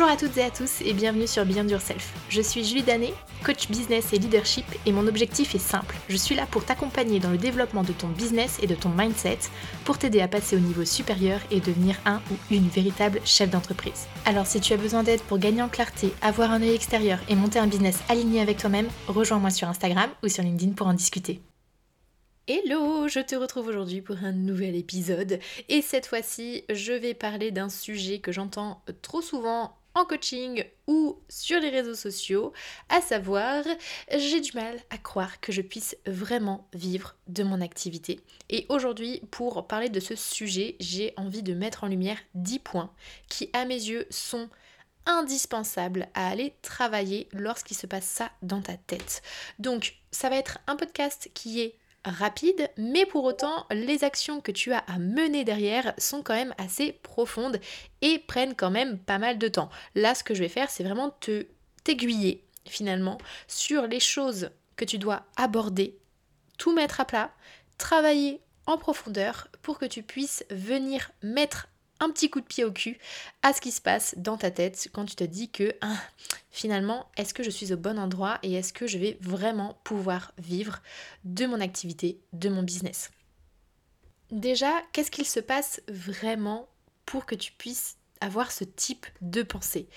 Bonjour à toutes et à tous et bienvenue sur Beyond Yourself. Je suis Julie Danet, coach business et leadership et mon objectif est simple. Je suis là pour t'accompagner dans le développement de ton business et de ton mindset pour t'aider à passer au niveau supérieur et devenir un ou une véritable chef d'entreprise. Alors si tu as besoin d'aide pour gagner en clarté, avoir un œil extérieur et monter un business aligné avec toi-même, rejoins-moi sur Instagram ou sur LinkedIn pour en discuter. Hello, je te retrouve aujourd'hui pour un nouvel épisode et cette fois-ci je vais parler d'un sujet que j'entends trop souvent coaching ou sur les réseaux sociaux, à savoir j'ai du mal à croire que je puisse vraiment vivre de mon activité. Et aujourd'hui, pour parler de ce sujet, j'ai envie de mettre en lumière 10 points qui à mes yeux sont indispensables à aller travailler lorsqu'il se passe ça dans ta tête. Donc ça va être un podcast qui est rapide, mais pour autant, les actions que tu as à mener derrière sont quand même assez profondes et prennent quand même pas mal de temps. Là, ce que je vais faire, c'est vraiment te t'aiguiller finalement sur les choses que tu dois aborder, tout mettre à plat, travailler en profondeur pour que tu puisses venir mettre un petit coup de pied au cul à ce qui se passe dans ta tête quand tu te dis que hein, finalement, est-ce que je suis au bon endroit et est-ce que je vais vraiment pouvoir vivre de mon activité, de mon business? Déjà, qu'est-ce qu'il se passe vraiment pour que tu puisses avoir ce type de pensée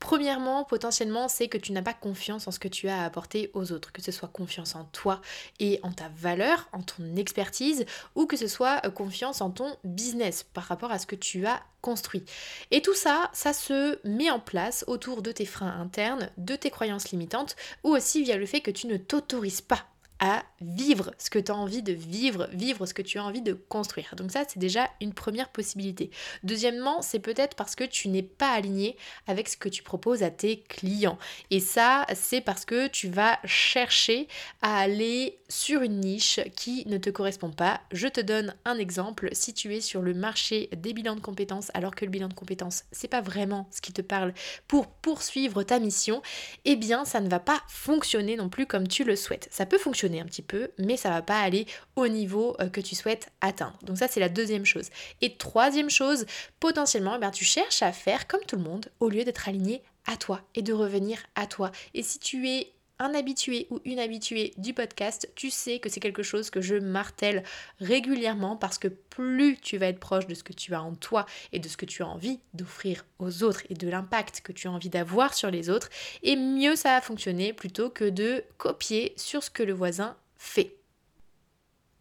Premièrement, potentiellement, c'est que tu n'as pas confiance en ce que tu as à apporter aux autres, que ce soit confiance en toi et en ta valeur, en ton expertise, ou que ce soit euh, confiance en ton business par rapport à ce que tu as construit. Et tout ça, ça se met en place autour de tes freins internes, de tes croyances limitantes, ou aussi via le fait que tu ne t'autorises pas à vivre ce que tu as envie de vivre, vivre ce que tu as envie de construire. Donc ça, c'est déjà une première possibilité. Deuxièmement, c'est peut-être parce que tu n'es pas aligné avec ce que tu proposes à tes clients. Et ça, c'est parce que tu vas chercher à aller sur une niche qui ne te correspond pas. Je te donne un exemple. Si tu es sur le marché des bilans de compétences, alors que le bilan de compétences, c'est pas vraiment ce qui te parle pour poursuivre ta mission, eh bien, ça ne va pas fonctionner non plus comme tu le souhaites. Ça peut fonctionner un petit peu, mais ça va pas aller au niveau euh, que tu souhaites atteindre. Donc ça c'est la deuxième chose. Et troisième chose, potentiellement, eh tu cherches à faire comme tout le monde au lieu d'être aligné à toi et de revenir à toi. Et si tu es un habitué ou une habituée du podcast, tu sais que c'est quelque chose que je martèle régulièrement parce que plus tu vas être proche de ce que tu as en toi et de ce que tu as envie d'offrir aux autres et de l'impact que tu as envie d'avoir sur les autres, et mieux ça va fonctionner plutôt que de copier sur ce que le voisin fait.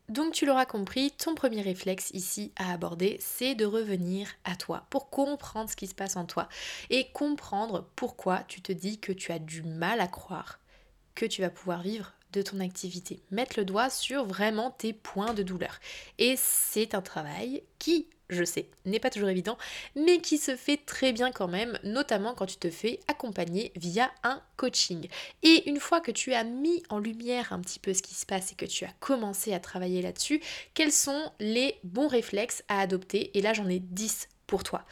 Donc tu l'auras compris, ton premier réflexe ici à aborder, c'est de revenir à toi pour comprendre ce qui se passe en toi et comprendre pourquoi tu te dis que tu as du mal à croire que tu vas pouvoir vivre de ton activité. Mettre le doigt sur vraiment tes points de douleur. Et c'est un travail qui, je sais, n'est pas toujours évident, mais qui se fait très bien quand même, notamment quand tu te fais accompagner via un coaching. Et une fois que tu as mis en lumière un petit peu ce qui se passe et que tu as commencé à travailler là-dessus, quels sont les bons réflexes à adopter? Et là, j'en ai 10 pour toi.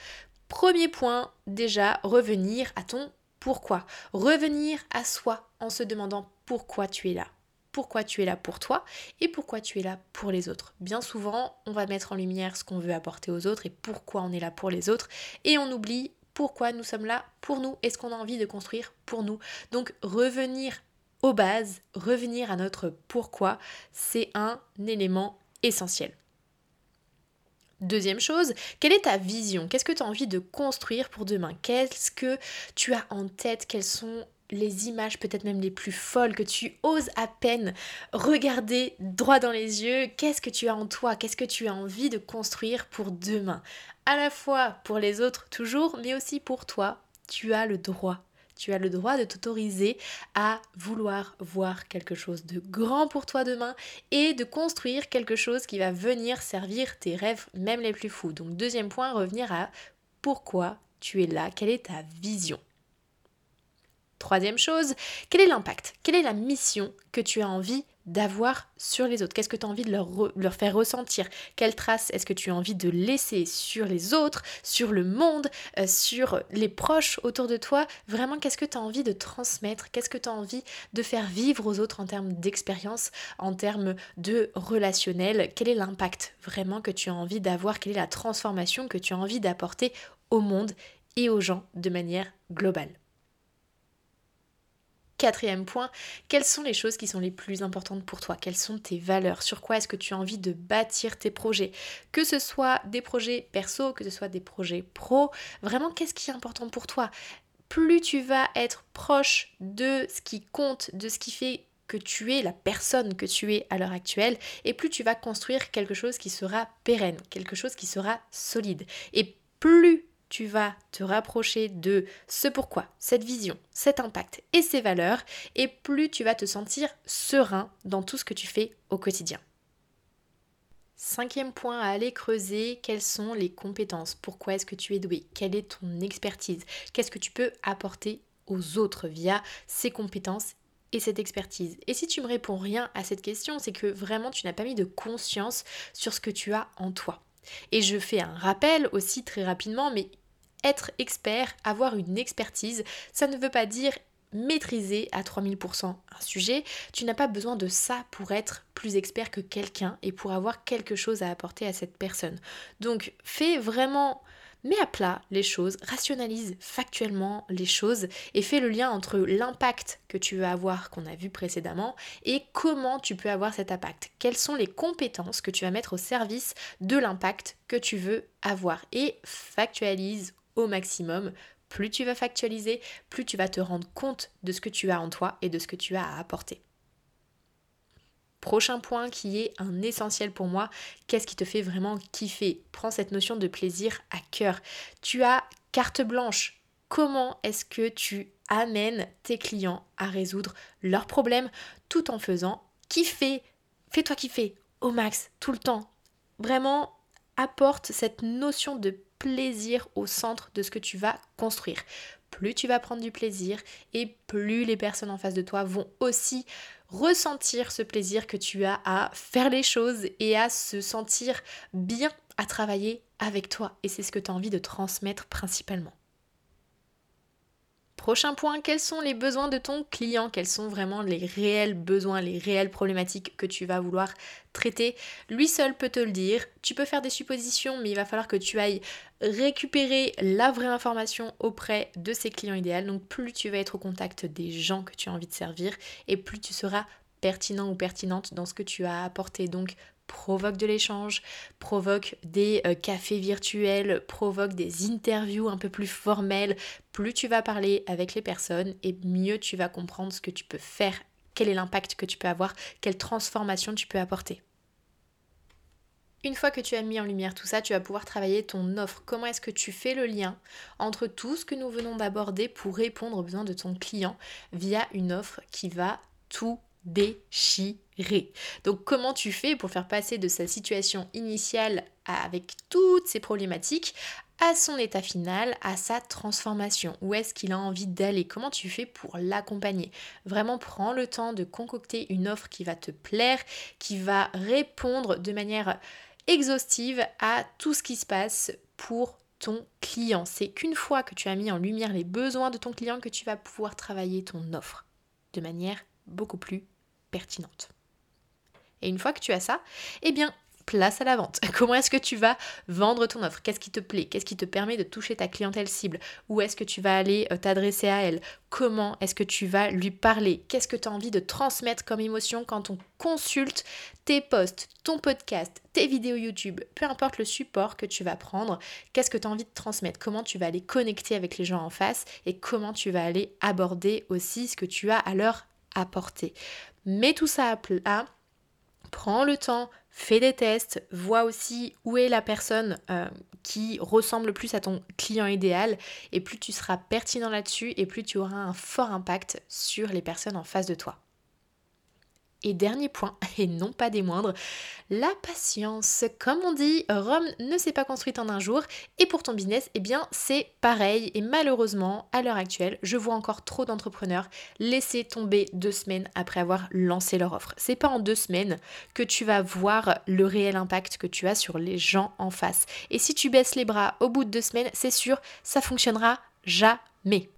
Premier point, déjà, revenir à ton pourquoi. Revenir à soi en se demandant pourquoi tu es là. Pourquoi tu es là pour toi et pourquoi tu es là pour les autres. Bien souvent, on va mettre en lumière ce qu'on veut apporter aux autres et pourquoi on est là pour les autres et on oublie pourquoi nous sommes là pour nous et ce qu'on a envie de construire pour nous. Donc revenir aux bases, revenir à notre pourquoi, c'est un élément essentiel. Deuxième chose, quelle est ta vision? Qu'est-ce que tu as envie de construire pour demain? Qu'est-ce que tu as en tête? Quelles sont les images peut-être même les plus folles que tu oses à peine regarder droit dans les yeux? Qu'est-ce que tu as en toi? Qu'est-ce que tu as envie de construire pour demain? À la fois pour les autres toujours, mais aussi pour toi. Tu as le droit tu as le droit de t'autoriser à vouloir voir quelque chose de grand pour toi demain et de construire quelque chose qui va venir servir tes rêves, même les plus fous. Donc deuxième point, revenir à pourquoi tu es là, quelle est ta vision. Troisième chose, quel est l'impact Quelle est la mission que tu as envie d'avoir sur les autres? Qu'est-ce que tu as envie de leur, faire ressentir? Quelle trace est-ce que tu as envie de laisser sur les autres, sur le monde, euh, sur les proches autour de toi? Vraiment, qu'est-ce que tu as envie de transmettre? Qu'est-ce que tu as envie de faire vivre aux autres en termes d'expérience, en termes de relationnel? Quel est l'impact vraiment que tu as envie d'avoir? Quelle est la transformation que tu as envie d'apporter au monde et aux gens de manière globale? Quatrième point, quelles sont les choses qui sont les plus importantes pour toi? Quelles sont tes valeurs? Sur quoi est-ce que tu as envie de bâtir tes projets? Que ce soit des projets perso, que ce soit des projets pro, vraiment qu'est-ce qui est important pour toi? Plus tu vas être proche de ce qui compte, de ce qui fait que tu es la personne que tu es à l'heure actuelle, et plus tu vas construire quelque chose qui sera pérenne, quelque chose qui sera solide. Et plus tu vas te rapprocher de ce pourquoi, cette vision, cet impact et ces valeurs, et plus tu vas te sentir serein dans tout ce que tu fais au quotidien. Cinquième point à aller creuser, quelles sont les compétences? Pourquoi est-ce que tu es doué? Quelle est ton expertise? Qu'est-ce que tu peux apporter aux autres via ces compétences et cette expertise? Et si tu me réponds rien à cette question, c'est que vraiment tu n'as pas mis de conscience sur ce que tu as en toi. Et je fais un rappel aussi très rapidement, mais être expert, avoir une expertise, ça ne veut pas dire maîtriser à 3000% un sujet. Tu n'as pas besoin de ça pour être plus expert que quelqu'un et pour avoir quelque chose à apporter à cette personne. Donc fais vraiment mets à plat les choses, rationalise factuellement les choses et fais le lien entre l'impact que tu veux avoir qu'on a vu précédemment et comment tu peux avoir cet impact. Quelles sont les compétences que tu vas mettre au service de l'impact que tu veux avoir? Et factualise au maximum. Plus tu vas factualiser, plus tu vas te rendre compte de ce que tu as en toi et de ce que tu as à apporter. Prochain point qui est un essentiel pour moi, qu'est-ce qui te fait vraiment kiffer? Prends cette notion de plaisir à cœur. Tu as carte blanche. Comment est-ce que tu amènes tes clients à résoudre leurs problèmes tout en faisant kiffer? Fais-toi kiffer au max, tout le temps. Vraiment, apporte cette notion de plaisir au centre de ce que tu vas construire. Plus tu vas prendre du plaisir et plus les personnes en face de toi vont aussi ressentir ce plaisir que tu as à faire les choses et à se sentir bien à travailler avec toi. Et c'est ce que tu as envie de transmettre principalement. Prochain point, quels sont les besoins de ton client? Quels sont vraiment les réels besoins, les réelles problématiques que tu vas vouloir traiter? Lui seul peut te le dire. Tu peux faire des suppositions, mais il va falloir que tu ailles récupérer la vraie information auprès de ses clients idéaux. Donc plus tu vas être au contact des gens que tu as envie de servir et plus tu seras pertinent ou pertinente dans ce que tu as apporté. Donc provoque de l'échange, provoque des euh, cafés virtuels, provoque des interviews un peu plus formelles. Plus tu vas parler avec les personnes et mieux tu vas comprendre ce que tu peux faire, quel est l'impact que tu peux avoir, quelle transformation tu peux apporter. Une fois que tu as mis en lumière tout ça, tu vas pouvoir travailler ton offre. Comment est-ce que tu fais le lien entre tout ce que nous venons d'aborder pour répondre aux besoins de ton client via une offre qui va tout déchiré. Donc comment tu fais pour faire passer de sa situation initiale avec toutes ces problématiques à son état final, à sa transformation? Où est-ce qu'il a envie d'aller? Comment tu fais pour l'accompagner? Vraiment prends le temps de concocter une offre qui va te plaire, qui va répondre de manière exhaustive à tout ce qui se passe pour ton client. C'est qu'une fois que tu as mis en lumière les besoins de ton client que tu vas pouvoir travailler ton offre de manière beaucoup plus Et une fois que tu as ça, eh bien, place à la vente. Comment est-ce que tu vas vendre ton offre? Qu'est-ce qui te plaît? Qu'est-ce qui te permet de toucher ta clientèle cible? Où est-ce que tu vas aller euh, t'adresser à elle? Comment est-ce que tu vas lui parler? Qu'est-ce que tu as envie de transmettre comme émotion quand on consulte tes posts, ton podcast, tes vidéos YouTube, peu importe le support que tu vas prendre, qu'est-ce que tu as envie de transmettre? Comment tu vas aller connecter avec les gens en face? Et comment tu vas aller aborder aussi ce que tu as à leur apporter? Mets tout ça à plat, prends le temps, fais des tests, vois aussi où est la personne euh, qui ressemble le plus à ton client idéal et plus tu seras pertinent là-dessus et plus tu auras un fort impact sur les personnes en face de toi. Et dernier point, et non pas des moindres, la patience. Comme on dit, Rome ne s'est pas construite en un jour, et pour ton business, eh bien c'est pareil. Et malheureusement, à l'heure actuelle, je vois encore trop d'entrepreneurs laisser tomber deux semaines après avoir lancé leur offre. C'est pas en deux semaines que tu vas voir le réel impact que tu as sur les gens en face. Et si tu baisses les bras au bout de deux semaines, c'est sûr, ça fonctionnera jamais.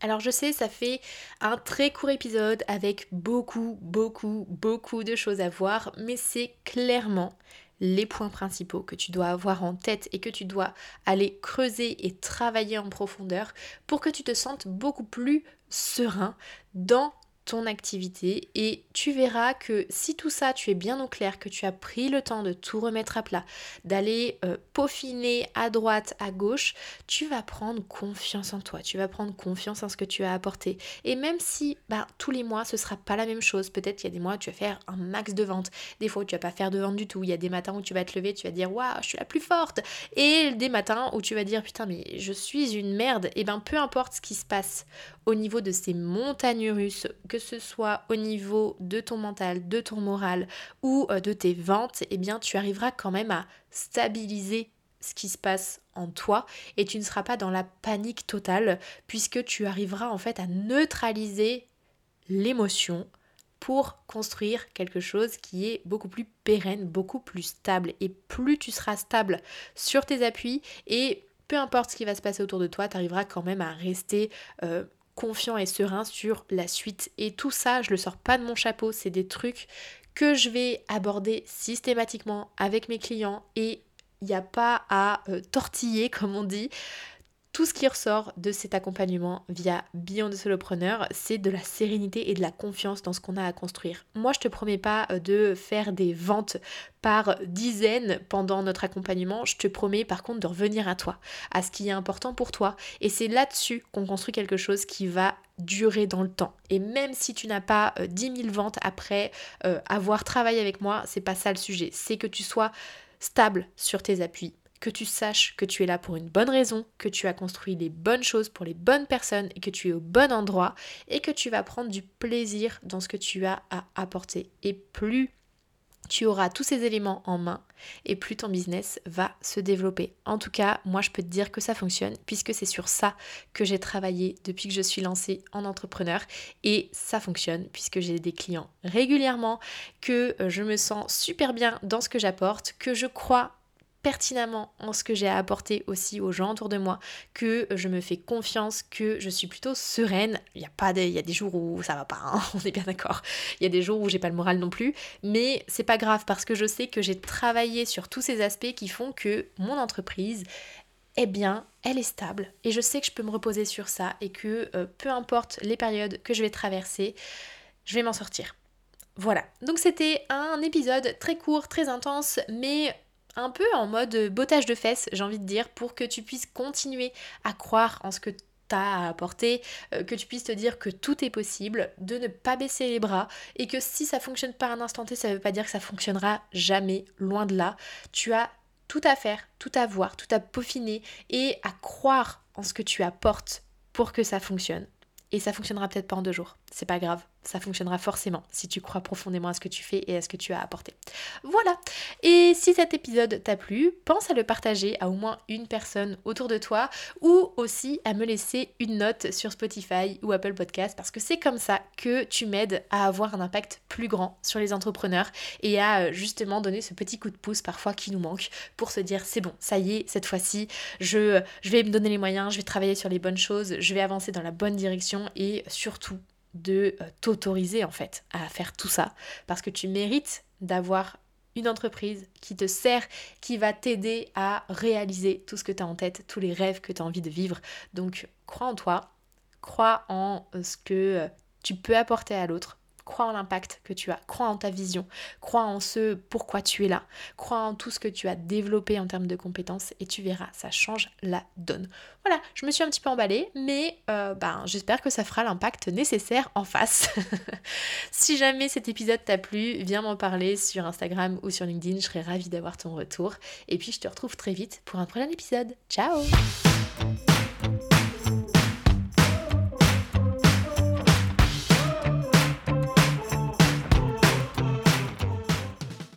Alors je sais, ça fait un très court épisode avec beaucoup, beaucoup, beaucoup de choses à voir, mais c'est clairement les points principaux que tu dois avoir en tête et que tu dois aller creuser et travailler en profondeur pour que tu te sentes beaucoup plus serein dans ton activité et tu verras que si tout ça tu es bien au clair, que tu as pris le temps de tout remettre à plat, d'aller euh, peaufiner à droite, à gauche, tu vas prendre confiance en toi, tu vas prendre confiance en ce que tu as apporté. Et même si bah, tous les mois ce sera pas la même chose, peut-être qu'il y a des mois où tu vas faire un max de ventes, des fois où tu vas pas faire de ventes du tout, il y a des matins où tu vas te lever, tu vas dire waouh, je suis la plus forte, et des matins où tu vas dire putain mais je suis une merde, et ben peu importe ce qui se passe au niveau de ces montagnes russes, ce soit au niveau de ton mental, de ton moral ou euh, de tes ventes, eh bien tu arriveras quand même à stabiliser ce qui se passe en toi et tu ne seras pas dans la panique totale puisque tu arriveras en fait à neutraliser l'émotion pour construire quelque chose qui est beaucoup plus pérenne, beaucoup plus stable. Et plus tu seras stable sur tes appuis et peu importe ce qui va se passer autour de toi, tu arriveras quand même à rester euh, confiant et serein sur la suite. Et tout ça, je le sors pas de mon chapeau, c'est des trucs que je vais aborder systématiquement avec mes clients et il n'y a pas à euh, tortiller comme on dit tout ce qui ressort de cet accompagnement via Beyond the Solopreneur, c'est de la sérénité et de la confiance dans ce qu'on a à construire. Moi, je te promets pas euh, de faire des ventes par dizaines pendant notre accompagnement. Je te promets par contre de revenir à toi, à ce qui est important pour toi. Et c'est là-dessus qu'on construit quelque chose qui va durer dans le temps. Et même si tu n'as pas 10 euh, 000 ventes après euh, avoir travaillé avec moi, c'est pas ça le sujet. C'est que tu sois stable sur tes appuis, que tu saches que tu es là pour une bonne raison, que tu as construit les bonnes choses pour les bonnes personnes et que tu es au bon endroit et que tu vas prendre du plaisir dans ce que tu as à apporter. Et plus tu auras tous ces éléments en main et plus ton business va se développer. En tout cas, moi je peux te dire que ça fonctionne puisque c'est sur ça que j'ai travaillé depuis que je suis lancée en entrepreneur et ça fonctionne puisque j'ai des clients régulièrement, que je me sens super bien dans ce que j'apporte, que je crois pertinemment en ce que j'ai à apporter aussi aux gens autour de moi, que je me fais confiance, que je suis plutôt sereine. Il y a pas des, jours où ça va pas, hein, on est bien d'accord. Il y a des jours où j'ai pas le moral non plus, mais c'est pas grave parce que je sais que j'ai travaillé sur tous ces aspects qui font que mon entreprise eh bien, elle est stable et je sais que je peux me reposer sur ça et que euh, peu importe les périodes que je vais traverser, je vais m'en sortir. Voilà, donc c'était un épisode très court, très intense, mais un peu en mode bottage de fesses, j'ai envie de dire, pour que tu puisses continuer à croire en ce que tu as à apporter, euh, que tu puisses te dire que tout est possible, de ne pas baisser les bras et que si ça fonctionne pas un instant T, ça veut pas dire que ça fonctionnera jamais, loin de là. Tu as tout à faire, tout à voir, tout à peaufiner et à croire en ce que tu apportes pour que ça fonctionne. Et ça fonctionnera peut-être pas en deux jours. C'est pas grave. Ça fonctionnera forcément si tu crois profondément à ce que tu fais et à ce que tu as apporté. Voilà. Et si cet épisode t'a plu, pense à le partager à au moins une personne autour de toi ou aussi à me laisser une note sur Spotify ou Apple Podcast parce que c'est comme ça que tu m'aides à avoir un impact plus grand sur les entrepreneurs et à euh, justement donner ce petit coup de pouce parfois qui nous manque pour se dire c'est bon, ça y est, cette fois-ci, je, je vais me donner les moyens, je vais travailler sur les bonnes choses, je vais avancer dans la bonne direction et surtout de euh, t'autoriser en fait à faire tout ça parce que tu mérites d'avoir une entreprise qui te sert, qui va t'aider à réaliser tout ce que tu as en tête, tous les rêves que tu as envie de vivre. Donc crois en toi, crois en euh, ce que euh, tu peux apporter à l'autre, crois en l'impact que tu as, crois en ta vision, crois en ce pourquoi tu es là, crois en tout ce que tu as développé en termes de compétences et tu verras, ça change la donne. Voilà, je me suis un petit peu emballée, mais euh, ben, j'espère que ça fera l'impact nécessaire en face. si jamais cet épisode t'a plu, viens m'en parler sur Instagram ou sur LinkedIn, je serai ravie d'avoir ton retour. Et puis je te retrouve très vite pour un prochain épisode. Ciao